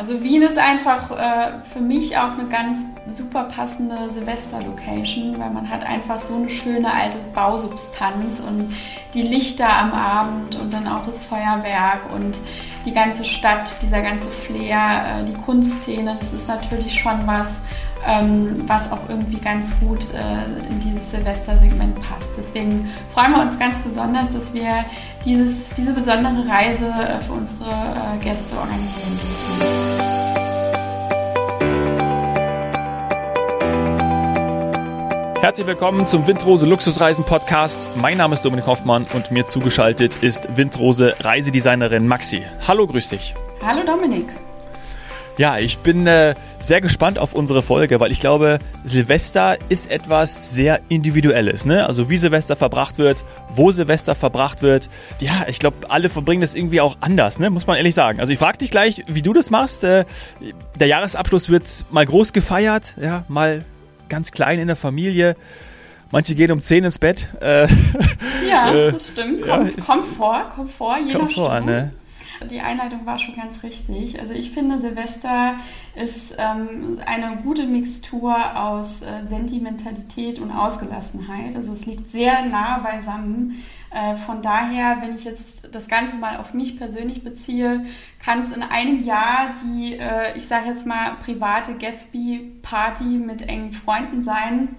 Also Wien ist einfach äh, für mich auch eine ganz super passende Silvester-Location, weil man hat einfach so eine schöne alte Bausubstanz und die Lichter am Abend und dann auch das Feuerwerk und die ganze Stadt, dieser ganze Flair, äh, die Kunstszene, das ist natürlich schon was, ähm, was auch irgendwie ganz gut äh, in dieses Silvestersegment passt. Deswegen freuen wir uns ganz besonders, dass wir dieses, diese besondere Reise äh, für unsere äh, Gäste organisieren dürfen. Herzlich willkommen zum Windrose Luxusreisen Podcast. Mein Name ist Dominik Hoffmann und mir zugeschaltet ist Windrose Reisedesignerin Maxi. Hallo, grüß dich. Hallo Dominik. Ja, ich bin äh, sehr gespannt auf unsere Folge, weil ich glaube, Silvester ist etwas sehr Individuelles. Ne? Also wie Silvester verbracht wird, wo Silvester verbracht wird. Ja, ich glaube, alle verbringen das irgendwie auch anders, ne? muss man ehrlich sagen. Also ich frage dich gleich, wie du das machst. Äh, der Jahresabschluss wird mal groß gefeiert, ja, mal ganz klein in der Familie. Manche gehen um 10 ins Bett. Äh, ja, äh, das stimmt. Komm, ja, kommt vor, kommt vor, je kommt vor, ne? Die Einleitung war schon ganz richtig. Also ich finde, Silvester ist ähm, eine gute Mixtur aus äh, Sentimentalität und Ausgelassenheit. Also es liegt sehr nah beisammen. Äh, von daher, wenn ich jetzt das Ganze mal auf mich persönlich beziehe, kann es in einem Jahr die, äh, ich sage jetzt mal, private Gatsby-Party mit engen Freunden sein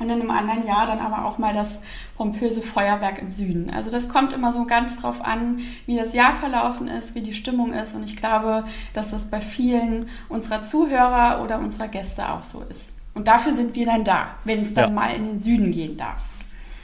und in einem anderen Jahr dann aber auch mal das pompöse Feuerwerk im Süden. Also das kommt immer so ganz drauf an, wie das Jahr verlaufen ist, wie die Stimmung ist. Und ich glaube, dass das bei vielen unserer Zuhörer oder unserer Gäste auch so ist. Und dafür sind wir dann da, wenn es dann ja. mal in den Süden gehen darf.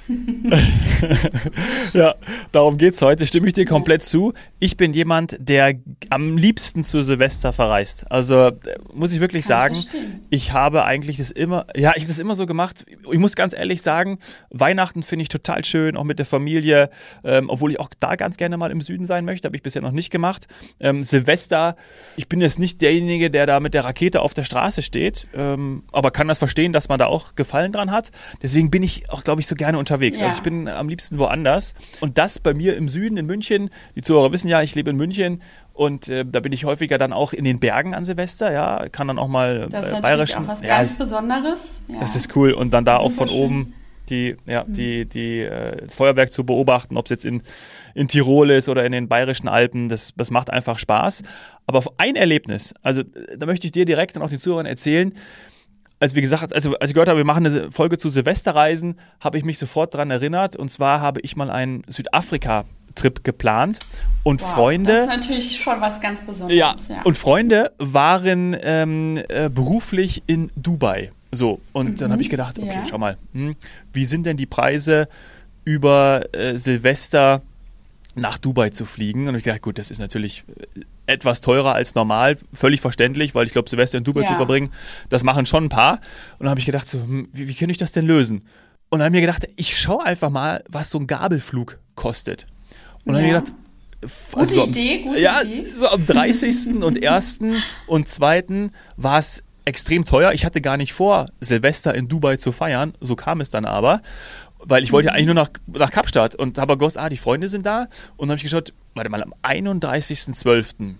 ja, darum geht es heute. Stimme ich dir komplett zu. Ich bin jemand, der am liebsten zu Silvester verreist. Also muss ich wirklich Kann sagen, ich, ich habe eigentlich das immer, ja, ich habe das immer so gemacht. Ich muss ganz ehrlich sagen, Weihnachten finde ich total schön, auch mit der Familie, ähm, obwohl ich auch da ganz gerne mal im Süden sein möchte, habe ich bisher noch nicht gemacht. Ähm, Silvester, ich bin jetzt nicht derjenige, der da mit der Rakete auf der Straße steht, ähm, aber kann das verstehen, dass man da auch Gefallen dran hat. Deswegen bin ich auch, glaube ich, so gerne unterwegs unterwegs. Ja. Also ich bin am liebsten woanders. Und das bei mir im Süden in München. Die Zuhörer wissen ja, ich lebe in München. Und äh, da bin ich häufiger dann auch in den Bergen an Silvester, ja, kann dann auch mal das ist äh, bayerischen. Auch was ja, ganz Besonderes. Ja. Das ist cool. Und dann da auch von schön. oben die, ja, mhm. die, die, äh, das Feuerwerk zu beobachten, ob es jetzt in, in Tirol ist oder in den bayerischen Alpen, das, das macht einfach Spaß. Aber auf ein Erlebnis, also da möchte ich dir direkt und auch den Zuhörern erzählen, als wir gesagt, also als ich gehört habe, wir machen eine Folge zu Silvesterreisen, habe ich mich sofort daran erinnert. Und zwar habe ich mal einen Südafrika-Trip geplant und wow, Freunde. Das ist natürlich schon was ganz Besonderes. Ja, ja. und Freunde waren ähm, äh, beruflich in Dubai. So, und mhm. dann habe ich gedacht, okay, ja. schau mal, hm, wie sind denn die Preise über äh, Silvester nach Dubai zu fliegen? Und ich gedacht, gut, das ist natürlich äh, etwas teurer als normal, völlig verständlich, weil ich glaube, Silvester in Dubai ja. zu verbringen, das machen schon ein paar. Und dann habe ich gedacht, so, hm, wie, wie kann ich das denn lösen? Und dann habe ich mir gedacht, ich schaue einfach mal, was so ein Gabelflug kostet. Und dann ja. habe ich gedacht, also gute Idee, gute ja, Idee. So am 30. und 1. und 2. war es extrem teuer. Ich hatte gar nicht vor, Silvester in Dubai zu feiern. So kam es dann aber. Weil ich wollte ja eigentlich nur nach, nach Kapstadt und habe gewusst, ah, die Freunde sind da. Und dann habe ich geschaut, warte mal, am 31.12.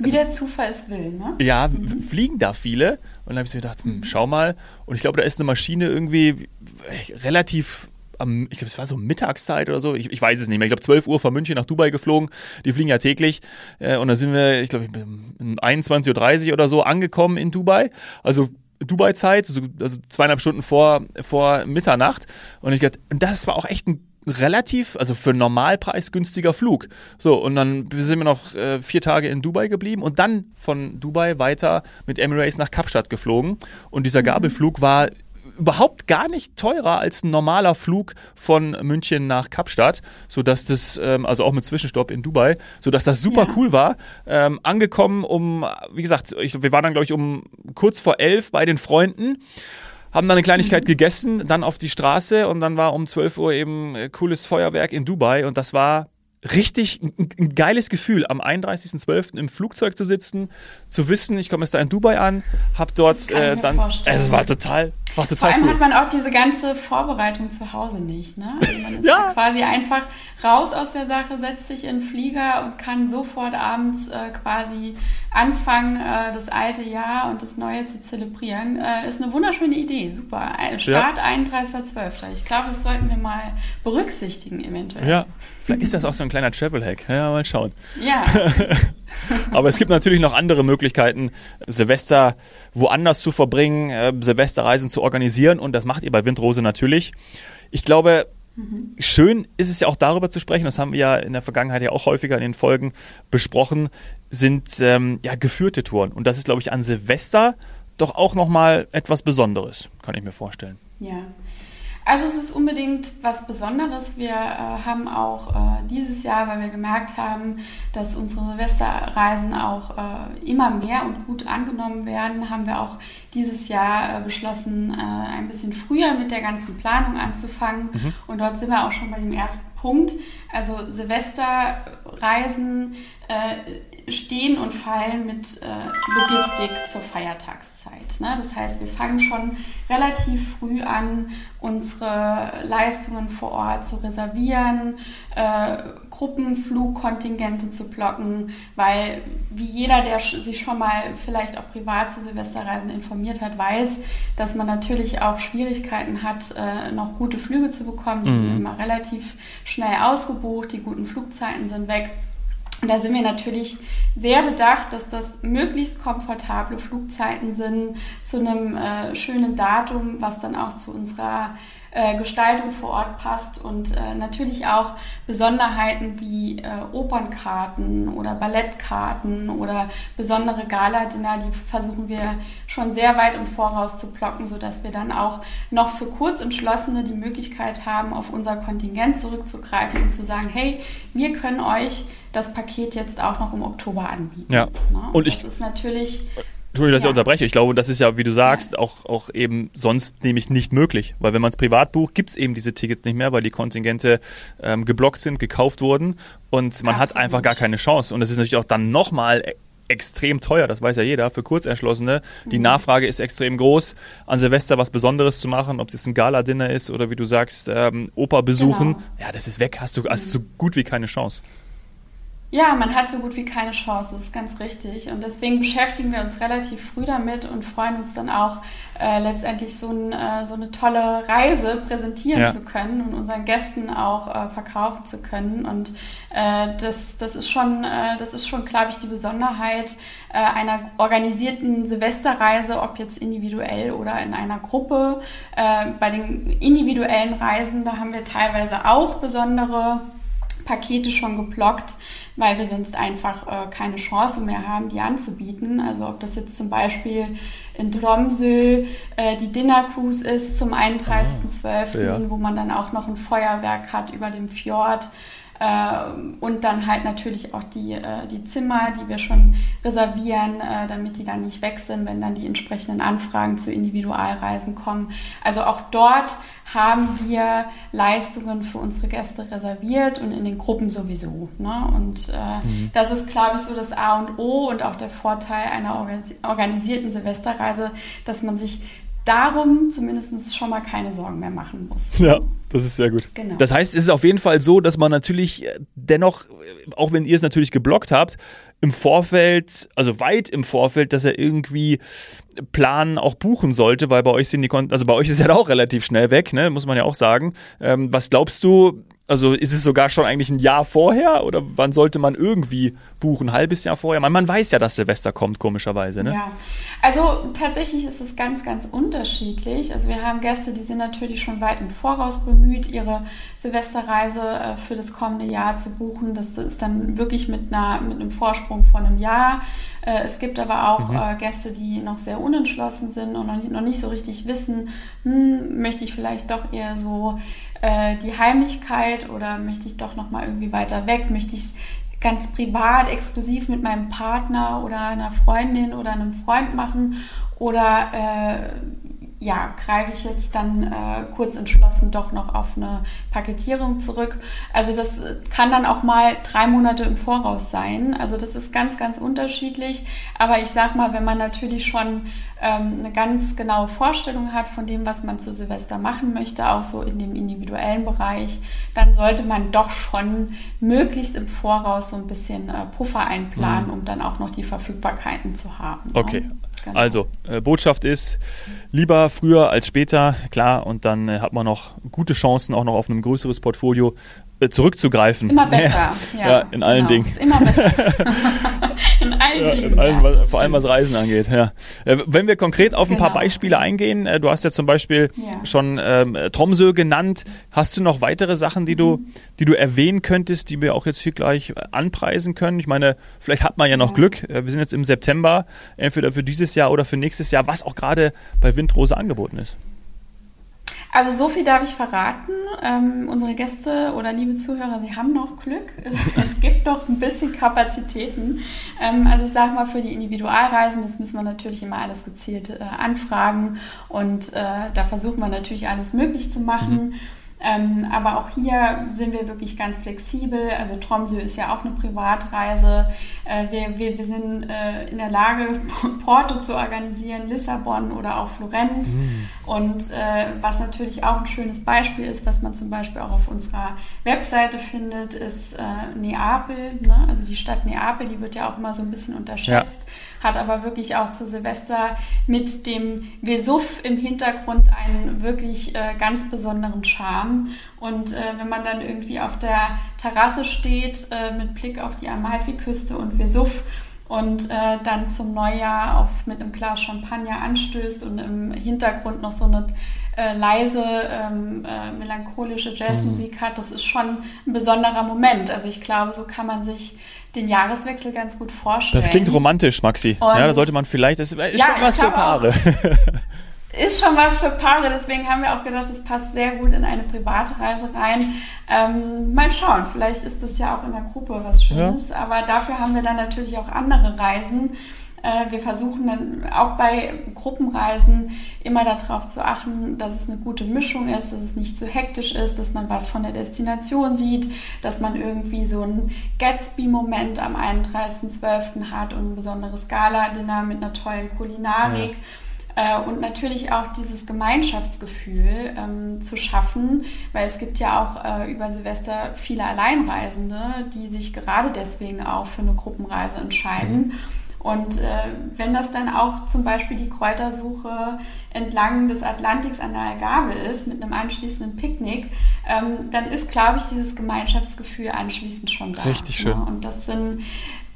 Wie also, der Zufall es will, ne? Ja, mhm. fliegen da viele. Und dann habe ich mir gedacht, hm, schau mal. Und ich glaube, da ist eine Maschine irgendwie relativ am, ich glaube, es war so Mittagszeit oder so, ich, ich, weiß es nicht mehr. Ich glaube, 12 Uhr von München nach Dubai geflogen. Die fliegen ja täglich. Äh, und da sind wir, ich glaube, um 21.30 Uhr oder so angekommen in Dubai. Also Dubai-Zeit, also, also zweieinhalb Stunden vor, vor Mitternacht. Und ich dachte, das war auch echt ein relativ, also für Normalpreis günstiger Flug. So, und dann sind wir noch äh, vier Tage in Dubai geblieben und dann von Dubai weiter mit Emirates nach Kapstadt geflogen. Und dieser mhm. Gabelflug war überhaupt gar nicht teurer als ein normaler Flug von München nach Kapstadt, sodass das, ähm, also auch mit Zwischenstopp in Dubai, sodass das super ja. cool war. Ähm, angekommen um, wie gesagt, ich, wir waren dann, glaube ich, um kurz vor elf bei den Freunden haben dann eine Kleinigkeit mhm. gegessen, dann auf die Straße und dann war um 12 Uhr eben cooles Feuerwerk in Dubai und das war richtig ein, ein geiles Gefühl, am 31.12. im Flugzeug zu sitzen, zu wissen, ich komme jetzt da in Dubai an, habe dort äh, dann, es war total, War total Vor allem cool. hat man auch diese ganze Vorbereitung zu Hause nicht. Ne? Also man ist ja. quasi einfach raus aus der Sache, setzt sich in den Flieger und kann sofort abends äh, quasi anfangen, äh, das alte Jahr und das neue zu zelebrieren. Äh, ist eine wunderschöne Idee, super. Start ja. 31.12. Ich glaube, das sollten wir mal berücksichtigen eventuell. Ja, vielleicht ist das auch so ein kleiner Travel-Hack. Ja, mal schauen. Ja. Aber es gibt natürlich noch andere Möglichkeiten, Silvester woanders zu verbringen, äh, Silvesterreisen zu organisieren und das macht ihr bei Windrose natürlich. Ich glaube, mhm. schön ist es ja auch darüber zu sprechen, das haben wir ja in der Vergangenheit ja auch häufiger in den Folgen besprochen, sind ähm, ja geführte Touren. Und das ist, glaube ich, an Silvester doch auch nochmal etwas Besonderes, kann ich mir vorstellen. Ja. Also es ist unbedingt was Besonderes. Wir äh, haben auch äh, dieses Jahr, weil wir gemerkt haben, dass unsere Silvesterreisen auch äh, immer mehr und gut angenommen werden, haben wir auch dieses Jahr äh, beschlossen, äh, ein bisschen früher mit der ganzen Planung anzufangen. Mhm. Und dort sind wir auch schon bei dem ersten Punkt. Also Silvesterreisen äh, stehen und fallen mit äh, Logistik zur Feiertagszeit. Ne? Das heißt, wir fangen schon relativ früh an, unsere Leistungen vor Ort zu reservieren, äh, Gruppenflugkontingente zu blocken, weil wie jeder, der sich schon mal vielleicht auch privat zu Silvesterreisen informiert hat, weiß, dass man natürlich auch Schwierigkeiten hat, äh, noch gute Flüge zu bekommen. Die mhm. sind immer relativ schnell ausgebucht, die guten Flugzeiten sind weg. Und da sind wir natürlich sehr bedacht, dass das möglichst komfortable Flugzeiten sind zu einem äh, schönen Datum, was dann auch zu unserer äh, Gestaltung vor Ort passt und äh, natürlich auch Besonderheiten wie äh, Opernkarten oder Ballettkarten oder besondere Galadinner, die versuchen wir schon sehr weit im Voraus zu blocken, sodass wir dann auch noch für Kurzentschlossene die Möglichkeit haben, auf unser Kontingent zurückzugreifen und zu sagen, hey, wir können euch das Paket jetzt auch noch im Oktober anbieten. Ja. Ne? Und, ich, das ist natürlich. Entschuldigung, dass ja. ich unterbreche. Ich glaube, das ist ja, wie du sagst, ja. auch, auch eben sonst nämlich nicht möglich. Weil wenn man es privat bucht, gibt es eben diese Tickets nicht mehr, weil die Kontingente ähm, geblockt sind, gekauft wurden und man Absolut. hat einfach gar keine Chance. Und es ist natürlich auch dann nochmal e-, extrem teuer, das weiß ja jeder, für Kurzerschlossene. Die mhm. Nachfrage ist extrem groß, an Silvester was Besonderes zu machen, ob es jetzt ein Gala-Dinner ist oder wie du sagst, ähm, Oper besuchen. Genau. Ja, das ist weg, hast du, hast du so gut wie keine Chance. Ja, man hat so gut wie keine Chance, das ist ganz richtig. Und deswegen beschäftigen wir uns relativ früh damit und freuen uns dann auch äh, letztendlich so, ein, äh, so, eine tolle Reise präsentieren ja. zu können und unseren Gästen auch äh, verkaufen zu können. Und äh, das, das ist schon, äh, das ist schon, glaube ich, die Besonderheit äh, einer organisierten Silvesterreise, ob jetzt individuell oder in einer Gruppe. bei den individuellen Reisen, da haben wir teilweise auch besondere Pakete schon geblockt, weil wir sonst einfach äh, keine Chance mehr haben, die anzubieten. Also ob das jetzt zum Beispiel in Tromsø äh, die Dinner Cruise ist zum 31.12., ah, ja. wo man dann auch noch ein Feuerwerk hat über dem Fjord. Äh, und dann halt natürlich auch die, äh, die Zimmer, die wir schon reservieren, äh, damit die dann nicht weg sind, wenn dann die entsprechenden Anfragen zu Individualreisen kommen. Also auch dort haben wir Leistungen für unsere Gäste reserviert und in den Gruppen sowieso. Ne? Und äh, mhm. das ist, glaube ich, so das A und O und auch der Vorteil einer organisierten Silvesterreise, dass man sich darum zumindest schon mal keine Sorgen mehr machen muss. Ja, das ist sehr gut. Genau. Das heißt, es ist auf jeden Fall so, dass man natürlich äh, dennoch, äh, auch wenn ihr es natürlich geblockt habt, im Vorfeld, also weit im Vorfeld, dass er irgendwie planen auch buchen sollte, weil bei euch sind die Kon also bei euch ist ja auch relativ schnell weg, ne? muss man ja auch sagen. Ähm, was glaubst du, also ist es sogar schon eigentlich ein Jahr vorher oder wann sollte man irgendwie buchen? Ein halbes Jahr vorher? Man, man weiß ja, dass Silvester kommt, komischerweise. Ne? Ja, also tatsächlich ist es ganz, ganz unterschiedlich. Also wir haben Gäste, die sind natürlich schon weit im Voraus bemüht, ihre Silvesterreise äh, für das kommende Jahr zu buchen. Das ist dann wirklich mit, einer, mit einem Vorsprung von einem Jahr. Äh, es gibt aber auch mhm. Äh, Gäste, die noch sehr unentschlossen sind und noch nicht so richtig wissen, hm, möchte ich vielleicht doch eher so äh, die Heimlichkeit oder möchte ich doch noch mal irgendwie weiter weg? Möchte ich es ganz privat, exklusiv mit meinem Partner oder einer Freundin oder einem Freund machen? Oder äh, ja, greife ich jetzt dann äh, kurz entschlossen doch noch auf eine Paketierung zurück. Also das kann dann auch mal drei Monate im Voraus sein. Also das ist ganz, ganz unterschiedlich. Aber ich sag mal, wenn man natürlich schon ähm, eine ganz genaue Vorstellung hat von dem, was man zu Silvester machen möchte, auch so in dem individuellen Bereich, dann sollte man doch schon möglichst im Voraus so ein bisschen äh, Puffer einplanen, mhm. um dann auch noch die Verfügbarkeiten zu haben. Okay. Ne? Genau. Also, äh, Botschaft ist, lieber früher als später, klar, und dann äh, hat man noch gute Chancen, auch noch auf ein größeres Portfolio zurückzugreifen. Immer besser. Ja, ja in allen genau. Dingen. Ist immer besser. in allen ja, Dingen. In allen, ja, vor allem was Reisen angeht. Ja. Äh, wenn wir konkret auf ein genau. paar Beispiele eingehen, äh, du hast ja zum Beispiel schon ähm, Tromsø genannt. Hast du noch weitere Sachen, die du, mhm. die du erwähnen könntest, die wir auch jetzt hier gleich anpreisen können? Ich meine, vielleicht hat man ja noch Glück. Wir sind jetzt im September, entweder für dieses Jahr oder für nächstes Jahr, was auch gerade bei Windrose angeboten ist. Also so viel darf ich verraten. Ähm, unsere Gäste oder liebe Zuhörer, sie haben noch Glück. es gibt doch ein bisschen Kapazitäten. Ähm, also ich sage mal, für die Individualreisen, das müssen wir natürlich immer alles gezielt äh, anfragen. Und äh, da versuchen wir natürlich alles möglich zu machen. Mhm. Ähm, aber auch hier sind wir wirklich ganz flexibel. Also Tromsø ist ja auch eine Privatreise. Äh, wir, wir, wir sind äh, in der Lage, Porto zu organisieren, Lissabon oder auch Florenz. Mhm. Und äh, was natürlich auch ein schönes Beispiel ist, was man zum Beispiel auch auf unserer Webseite findet, ist äh, Neapel. Ne? Also die Stadt Neapel, die wird ja auch immer so ein bisschen unterschätzt. Ja hat aber wirklich auch zu Silvester mit dem Vesuff im Hintergrund einen wirklich äh, ganz besonderen Charme. Und äh, wenn man dann irgendwie auf der Terrasse steht äh, mit Blick auf die Amalfiküste und Vesuff und äh, dann zum Neujahr auf, mit einem Glas Champagner anstößt und im Hintergrund noch so eine äh, leise, ähm, äh, melancholische Jazzmusik mhm. hat, das ist schon ein besonderer Moment. Also ich glaube, so kann man sich den Jahreswechsel ganz gut vorstellen. Das klingt romantisch, Maxi. Und ja, da sollte man vielleicht, das ist ja, schon was für Paare. ist schon was für Paare, deswegen haben wir auch gedacht, es passt sehr gut in eine private Reise rein. Ähm, mal schauen, vielleicht ist das ja auch in der Gruppe was Schönes, ja. aber dafür haben wir dann natürlich auch andere Reisen. Äh, wir versuchen dann auch bei Gruppenreisen immer darauf zu achten, dass es eine gute Mischung ist, dass es nicht zu hektisch ist, dass man was von der Destination sieht, dass man irgendwie so ein Gatsby-Moment am 31.12. hat und ein besonderes Gala-Dinner mit einer tollen Kulinarik. Ja äh, und natürlich auch dieses Gemeinschaftsgefühl ähm, zu schaffen, weil es gibt ja auch äh, über Silvester viele Alleinreisende, die sich gerade deswegen auch für eine Gruppenreise entscheiden. Mhm. Und äh, wenn das dann auch zum Beispiel die Kräutersuche entlang des Atlantiks an der Algarve ist, mit einem anschließenden Picknick, ähm, dann ist, glaube ich, dieses Gemeinschaftsgefühl anschließend schon da. Richtig schön. Ne? Und das sind,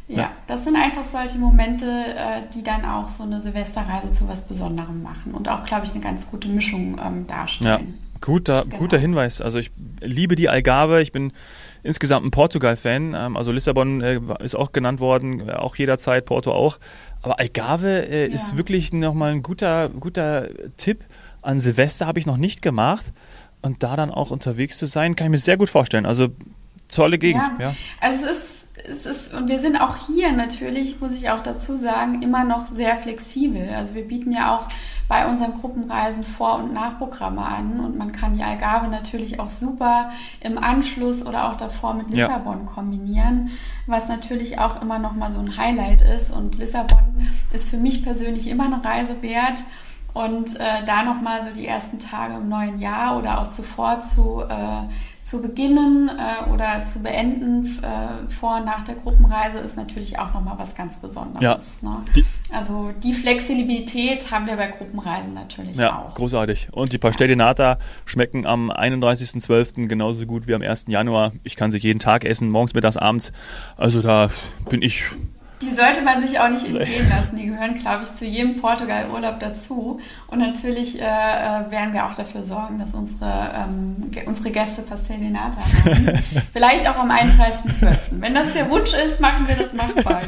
ja, ja, das sind einfach solche Momente, äh, die dann auch so eine Silvesterreise zu was Besonderem machen und auch, glaube ich, eine ganz gute Mischung ähm, darstellen. Ja. Guter, genau. guter Hinweis. Also ich liebe die Algarve. Ich bin insgesamt ein Portugal-Fan. Ähm, also Lissabon äh, ist auch genannt worden, äh, auch jederzeit, Porto auch. Aber Algarve äh, ja. ist wirklich nochmal ein guter, guter Tipp. An Silvester habe ich noch nicht gemacht. Und da dann auch unterwegs zu sein, kann ich mir sehr gut vorstellen. Also tolle Gegend. Ja. ja. Also es ist es ist, und wir sind auch hier natürlich, muss ich auch dazu sagen, immer noch sehr flexibel. Also wir bieten ja auch bei unseren Gruppenreisen Vor- und Nachprogramme an und man kann die Algarve natürlich auch super im Anschluss oder auch davor mit Lissabon ja. kombinieren, was natürlich auch immer noch mal so ein Highlight ist. Und Lissabon ist für mich persönlich immer eine Reise wert. Und äh, da nochmal so die ersten Tage im neuen Jahr oder auch zuvor zu äh, zu beginnen äh, oder zu beenden äh, vor und nach der Gruppenreise ist natürlich auch nochmal was ganz Besonderes. Ja. Ne? Die, also die Flexibilität haben wir bei Gruppenreisen natürlich ja, auch. großartig. Und die Pastelle Nata schmecken am 31.12. genauso gut wie am 1. Januar. Ich kann sie jeden Tag essen, morgens, mittags, abends. Also da bin ich die sollte man sich auch nicht entgehen lassen. Die gehören, glaube ich, zu jedem Portugal-Urlaub dazu. Und natürlich äh, äh, werden wir auch dafür sorgen, dass unsere, ähm, unsere Gäste Pastellinata haben. Vielleicht auch am 31.12. Wenn das der Wunsch ist, machen wir das machbar.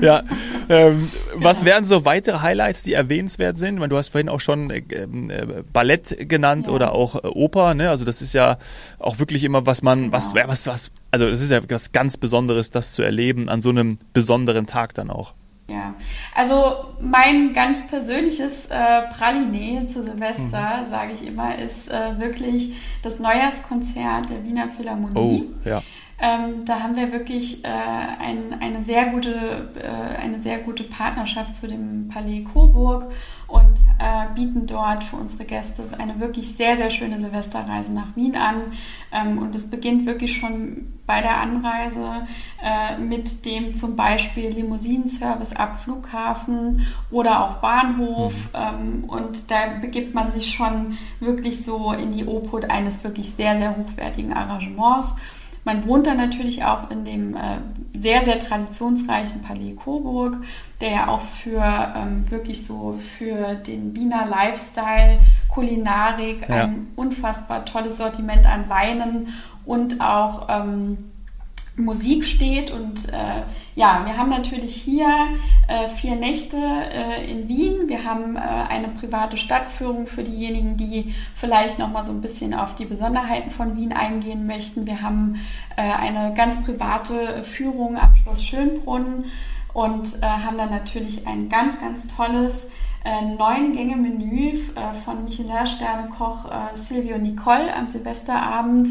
Ja, ja ähm, was wären so weitere Highlights, die erwähnenswert sind? Meine, du hast vorhin auch schon äh, äh, Ballett genannt ja. oder auch äh, Oper. Ne? Also das ist ja auch wirklich immer, was man, genau. was, was, was, also es ist ja was ganz Besonderes, das zu erleben an so einem besonderen Tag dann auch. Ja, also mein ganz persönliches äh, Praline zu Silvester, mhm. sage ich immer, ist äh, wirklich das Neujahrskonzert der Wiener Philharmonie. Oh, ja. Ähm, da haben wir wirklich äh, ein, eine, sehr gute, äh, eine sehr gute Partnerschaft zu dem Palais Coburg und äh, bieten dort für unsere Gäste eine wirklich sehr, sehr schöne Silvesterreise nach Wien an. Ähm, und es beginnt wirklich schon bei der Anreise äh, mit dem zum Beispiel Limousinenservice ab Flughafen oder auch Bahnhof. Mhm. Ähm, und da begibt man sich schon wirklich so in die Obhut eines wirklich sehr, sehr hochwertigen Arrangements. Man wohnt dann natürlich auch in dem äh, sehr, sehr traditionsreichen Palais Coburg, der ja auch für ähm, wirklich so für den Wiener Lifestyle, Kulinarik, ja. ein unfassbar tolles Sortiment an Weinen und auch ähm, Musik steht. Und äh, ja, wir haben natürlich hier äh, vier Nächte äh, in Wien. Wir haben äh, eine private Stadtführung für diejenigen, die vielleicht noch mal so ein bisschen auf die Besonderheiten von Wien eingehen möchten. Wir haben äh, eine ganz private Führung am Schloss Schönbrunn und äh, haben dann natürlich ein ganz, ganz tolles äh, neun Gänge Menü äh, von Michelin-Sterne-Koch äh, Silvio Nicole am Silvesterabend.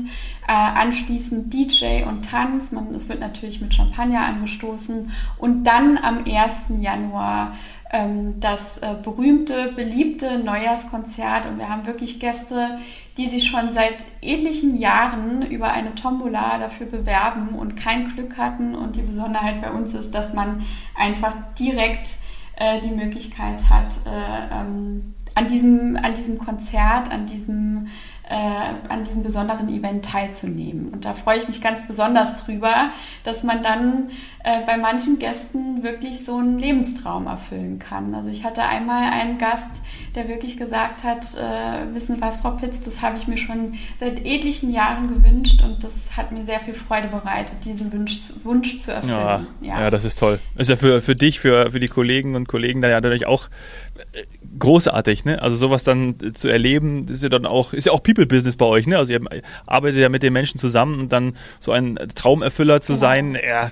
Anschließend DJ und Tanz. Man, es wird natürlich mit Champagner angestoßen. Und dann am 1. Januar ähm, das berühmte, beliebte Neujahrskonzert. Und wir haben wirklich Gäste, die sich schon seit etlichen Jahren über eine Tombola dafür bewerben und kein Glück hatten. Und die Besonderheit bei uns ist, dass man einfach direkt äh, die Möglichkeit hat, äh, ähm, an, diesem, an diesem Konzert, an diesem äh, an diesem besonderen Event teilzunehmen. Und da freue ich mich ganz besonders drüber, dass man dann äh, bei manchen Gästen wirklich so einen Lebenstraum erfüllen kann. Also ich hatte einmal einen Gast, der wirklich gesagt hat, äh, wissen was, Frau Pitz, das habe ich mir schon seit etlichen Jahren gewünscht und das hat mir sehr viel Freude bereitet, diesen Wunsch, Wunsch zu erfüllen. Ja, ja. ja, das ist toll. Ist ja für, für dich, für, für die Kollegen und Kollegen da ja natürlich auch äh, großartig, ne? Also sowas dann zu erleben, ist ja dann auch, ist ja auch People-Business bei euch, ne? Also ihr arbeitet ja mit den Menschen zusammen und dann so ein Traumerfüller zu genau. sein, ja,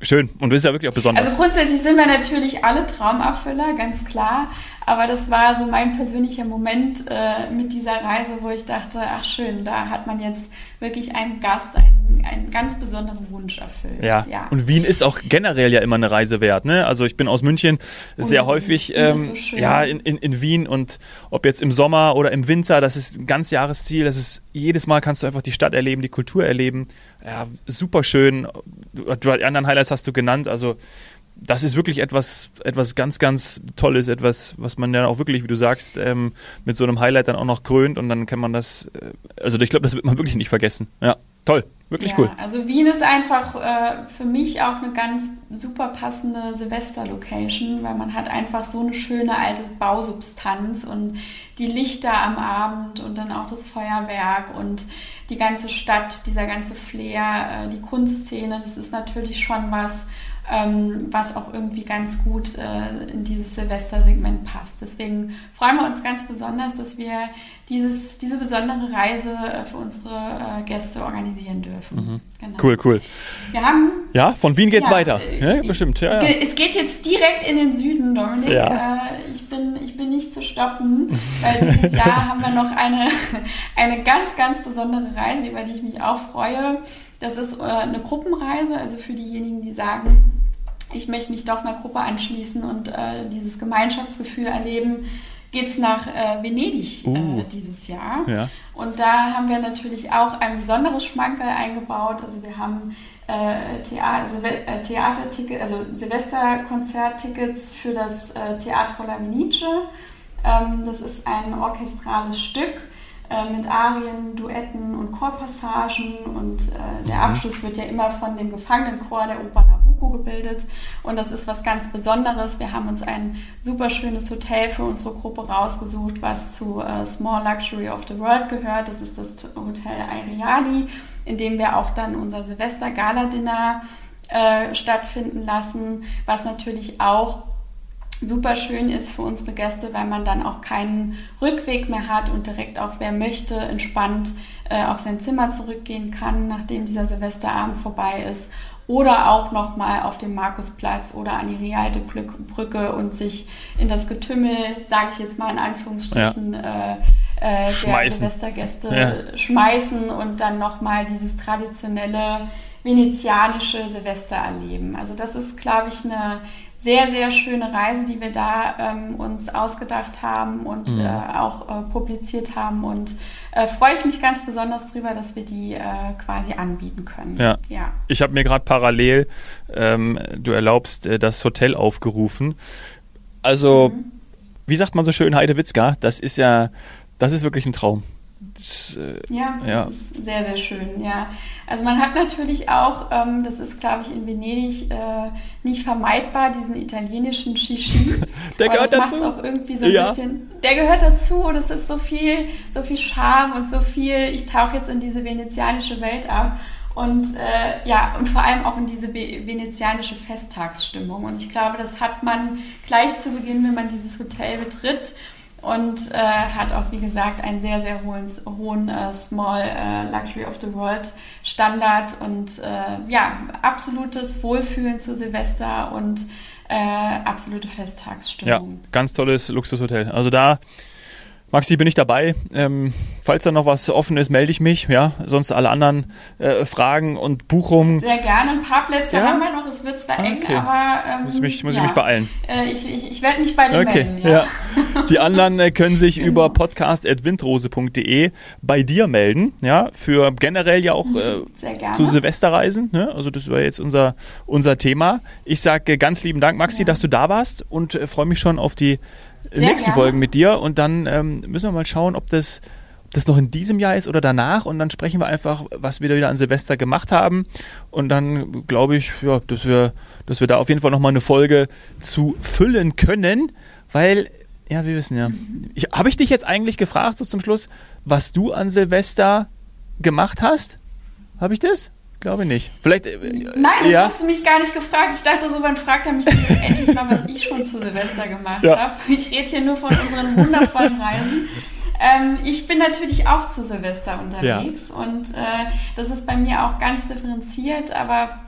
schön. Und das ist ja wirklich auch besonders. Also grundsätzlich sind wir natürlich alle Traumerfüller, ganz klar. Aber das war so mein persönlicher Moment äh, mit dieser Reise, wo ich dachte, ach schön, da hat man jetzt wirklich einen Gast, einen, einen ganz besonderen Wunsch erfüllt. Ja. ja. Und Wien ist auch generell ja immer eine Reise wert. Ne? Also ich bin aus München sehr und häufig ähm, so ja, in, in, in Wien und ob jetzt im Sommer oder im Winter, das ist ein ganz Jahresziel. Das ist jedes Mal kannst du einfach die Stadt erleben, die Kultur erleben. Ja, super schön. Die anderen Highlights hast du genannt. Also das ist wirklich etwas, etwas ganz, ganz Tolles, etwas, was man ja auch wirklich, wie du sagst, ähm, mit so einem Highlight dann auch noch krönt und dann kann man das, äh, also ich glaube, das wird man wirklich nicht vergessen. Ja, toll, wirklich ja, cool. Also Wien ist einfach äh, für mich auch eine ganz super passende Silvester-Location, weil man hat einfach so eine schöne alte Bausubstanz und die Lichter am Abend und dann auch das Feuerwerk und die ganze Stadt, dieser ganze Flair, äh, die Kunstszene, das ist natürlich schon was, ähm, was auch irgendwie ganz gut äh, in dieses Silvestersegment passt. Deswegen freuen wir uns ganz besonders, dass wir dieses, diese besondere Reise äh, für unsere äh, Gäste organisieren dürfen. Mhm. Genau. Cool, cool. Wir haben, ja, von Wien geht's ja, weiter. Ja, bestimmt. Ja, ja. Es geht jetzt direkt in den Süden, Dominik. Ja. Äh, ich, bin, ich bin nicht zu stoppen, weil dieses Jahr haben wir noch eine, eine ganz, ganz besondere Reise, über die ich mich auch freue. Das ist äh, eine Gruppenreise, also für diejenigen, die sagen, ich möchte mich doch einer Gruppe anschließen und äh, dieses Gemeinschaftsgefühl erleben, geht es nach äh, Venedig uh, äh, dieses Jahr. Ja. Und da haben wir natürlich auch ein besonderes Schmankerl eingebaut. Also wir haben äh, Theater, äh, Theatertickets, also Silvesterkonzerttickets für das äh, Teatro La Venice. Ähm, das ist ein orchestrales Stück äh, mit Arien, Duetten und Chorpassagen und äh, der mhm. Abschluss wird ja immer von dem Gefangenenchor der Oper Nabucco gebildet und das ist was ganz Besonderes. Wir haben uns ein super schönes Hotel für unsere Gruppe rausgesucht, was zu äh, Small Luxury of the World gehört. Das ist das Hotel Airiali, in dem wir auch dann unser Silvester-Gala-Dinner äh, stattfinden lassen, was natürlich auch super schön ist für unsere Gäste, weil man dann auch keinen Rückweg mehr hat und direkt auch, wer möchte, entspannt äh, auf sein Zimmer zurückgehen kann, nachdem dieser Silvesterabend vorbei ist. Oder auch nochmal auf dem Markusplatz oder an die Rialte Brücke und sich in das Getümmel, sage ich jetzt mal in Anführungsstrichen, ja. äh, äh, der Silvestergäste ja. schmeißen und dann nochmal dieses traditionelle venezianische Silvester erleben. Also das ist, glaube ich, eine sehr, sehr schöne Reise, die wir da ähm, uns ausgedacht haben und mhm. äh, auch äh, publiziert haben. Und äh, freue ich mich ganz besonders drüber, dass wir die äh, quasi anbieten können. Ja. ja. Ich habe mir gerade parallel, ähm, du erlaubst, äh, das Hotel aufgerufen. Also, mhm. wie sagt man so schön, Heidewitzka, das ist ja, das ist wirklich ein Traum. Das, äh, ja, das ja. ist sehr, sehr schön, ja. Also man hat natürlich auch, ähm, das ist glaube ich in Venedig äh, nicht vermeidbar, diesen italienischen Shishi. der gehört das dazu. auch irgendwie so ein ja. bisschen. Der gehört dazu. Das ist so viel, so viel Charme und so viel. Ich tauche jetzt in diese venezianische Welt ab und äh, ja und vor allem auch in diese venezianische Festtagsstimmung. Und ich glaube, das hat man gleich zu Beginn, wenn man dieses Hotel betritt und äh, hat auch, wie gesagt, einen sehr, sehr hohen, hohen äh, Small äh, Luxury of the World Standard und äh, ja, absolutes Wohlfühlen zu Silvester und äh, absolute Festtagsstimmung. Ja, ganz tolles Luxushotel. Also da Maxi, bin ich dabei. Ähm, falls da noch was offen ist, melde ich mich. Ja, sonst alle anderen äh, Fragen und Buchungen. Sehr gerne. Ein paar Plätze ja? haben wir noch. Es wird zwar eng, okay. aber ähm, muss, ich mich, muss ja. ich mich beeilen. Äh, ich ich, ich werde mich bei dir okay. melden. Ja. ja. Die anderen äh, können sich genau. über podcast@windrose.de bei dir melden. Ja, für generell ja auch äh, zu Silvesterreisen. Ne? Also das war jetzt unser unser Thema. Ich sage ganz lieben Dank, Maxi, dass du da warst und äh, freue mich schon auf die Sehr nächsten gerne. Folgen mit dir. Und dann ähm, müssen wir mal schauen, ob das, ob das noch in diesem Jahr ist oder danach. Und dann sprechen wir einfach, was wir da wieder an Silvester gemacht haben. Und dann glaube ich, ja, dass wir, dass wir da auf jeden Fall nochmal eine Folge zu füllen können. Weil, ja, wir wissen ja. Habe ich dich jetzt eigentlich gefragt, so zum Schluss, was du an Silvester gemacht hast? Habe ich das? Glaube nicht. Vielleicht. Äh, Nein, das ja. hast du mich gar nicht gefragt. Ich dachte so, wann fragt er mich endlich mal, was ich schon zu Silvester gemacht ja. habe. Ich rede hier nur von unseren wundervollen Reisen. Ähm, ich bin natürlich auch zu Silvester unterwegs ja. und äh, das ist bei mir auch ganz differenziert, aber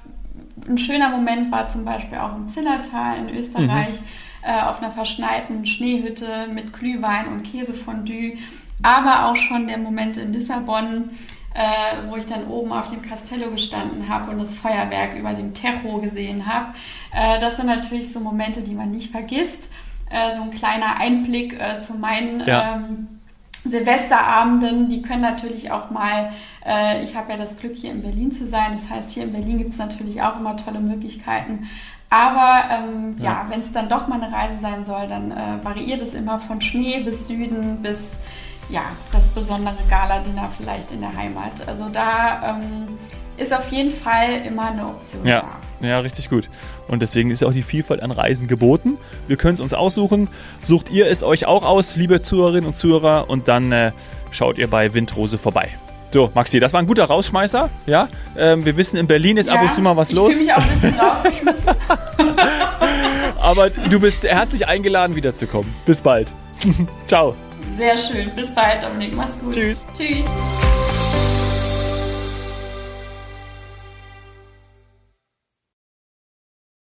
ein schöner Moment war zum Beispiel auch im Zinnertal in Österreich mhm. äh, auf einer verschneiten Schneehütte mit Glühwein und Käsefondue, aber auch schon der Moment in Lissabon äh, wo ich dann oben auf dem Castello gestanden habe und das Feuerwerk über dem Terro gesehen habe. Äh, das sind natürlich so Momente, die man nicht vergisst. Äh, so ein kleiner Einblick äh, zu meinen ja. ähm, Silvesterabenden, die können natürlich auch mal, äh, ich habe ja das Glück hier in Berlin zu sein, das heißt hier in Berlin gibt es natürlich auch immer tolle Möglichkeiten. Aber ähm, ja, ja wenn es dann doch mal eine Reise sein soll, dann äh, variiert es immer von Schnee bis Süden bis ja, das besondere Gala-Dinner vielleicht in der Heimat. Also da ähm, ist auf jeden Fall immer eine Option ja. da. Ja, richtig gut. Und deswegen ist auch die Vielfalt an Reisen geboten. Wir können es uns aussuchen. Sucht ihr es euch auch aus, liebe Zuhörerinnen und Zuhörer, und dann äh, schaut ihr bei Windrose vorbei. So, Maxi, das war ein guter Rausschmeißer. Ja, ähm, wir wissen, in Berlin ist ja, ab und zu mal was ich los. Ich mich auch ein bisschen rausgeschmissen. Aber du bist herzlich eingeladen, wiederzukommen. Bis bald. Ciao. Sehr schön. Bis bald, Dominik. Mach's gut. Tschüss. Tschüss.